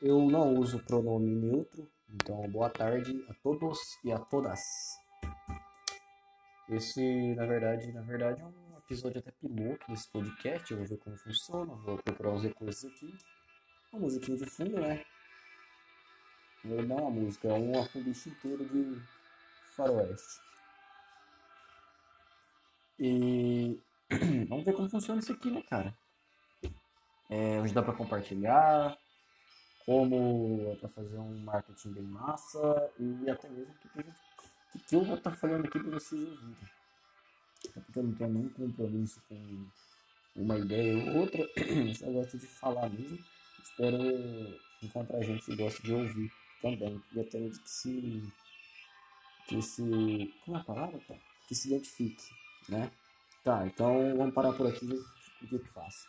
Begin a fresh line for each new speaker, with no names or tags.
eu não uso pronome neutro, então boa tarde a todos e a todas. Esse, na verdade, na verdade é um episódio até piloto desse podcast, eu vou ver como funciona, vou procurar os recursos aqui. Uma musiquinha de fundo, né? Não é uma música, é um arcabouço inteiro de faroeste. E vamos ver como funciona isso aqui, né, cara? É, hoje dá para compartilhar, como para fazer um marketing bem massa e até mesmo que, que, eu vou estar falando aqui para vocês ouvirem. Porque eu não tenho nenhum compromisso com uma ideia ou outra, eu só gosto de falar mesmo. Espero encontrar gente que gosta de ouvir também e até mesmo que se que se como é a palavra, cara? Que se identifique, né? Tá, então vamos parar por aqui e ver o que, que faço.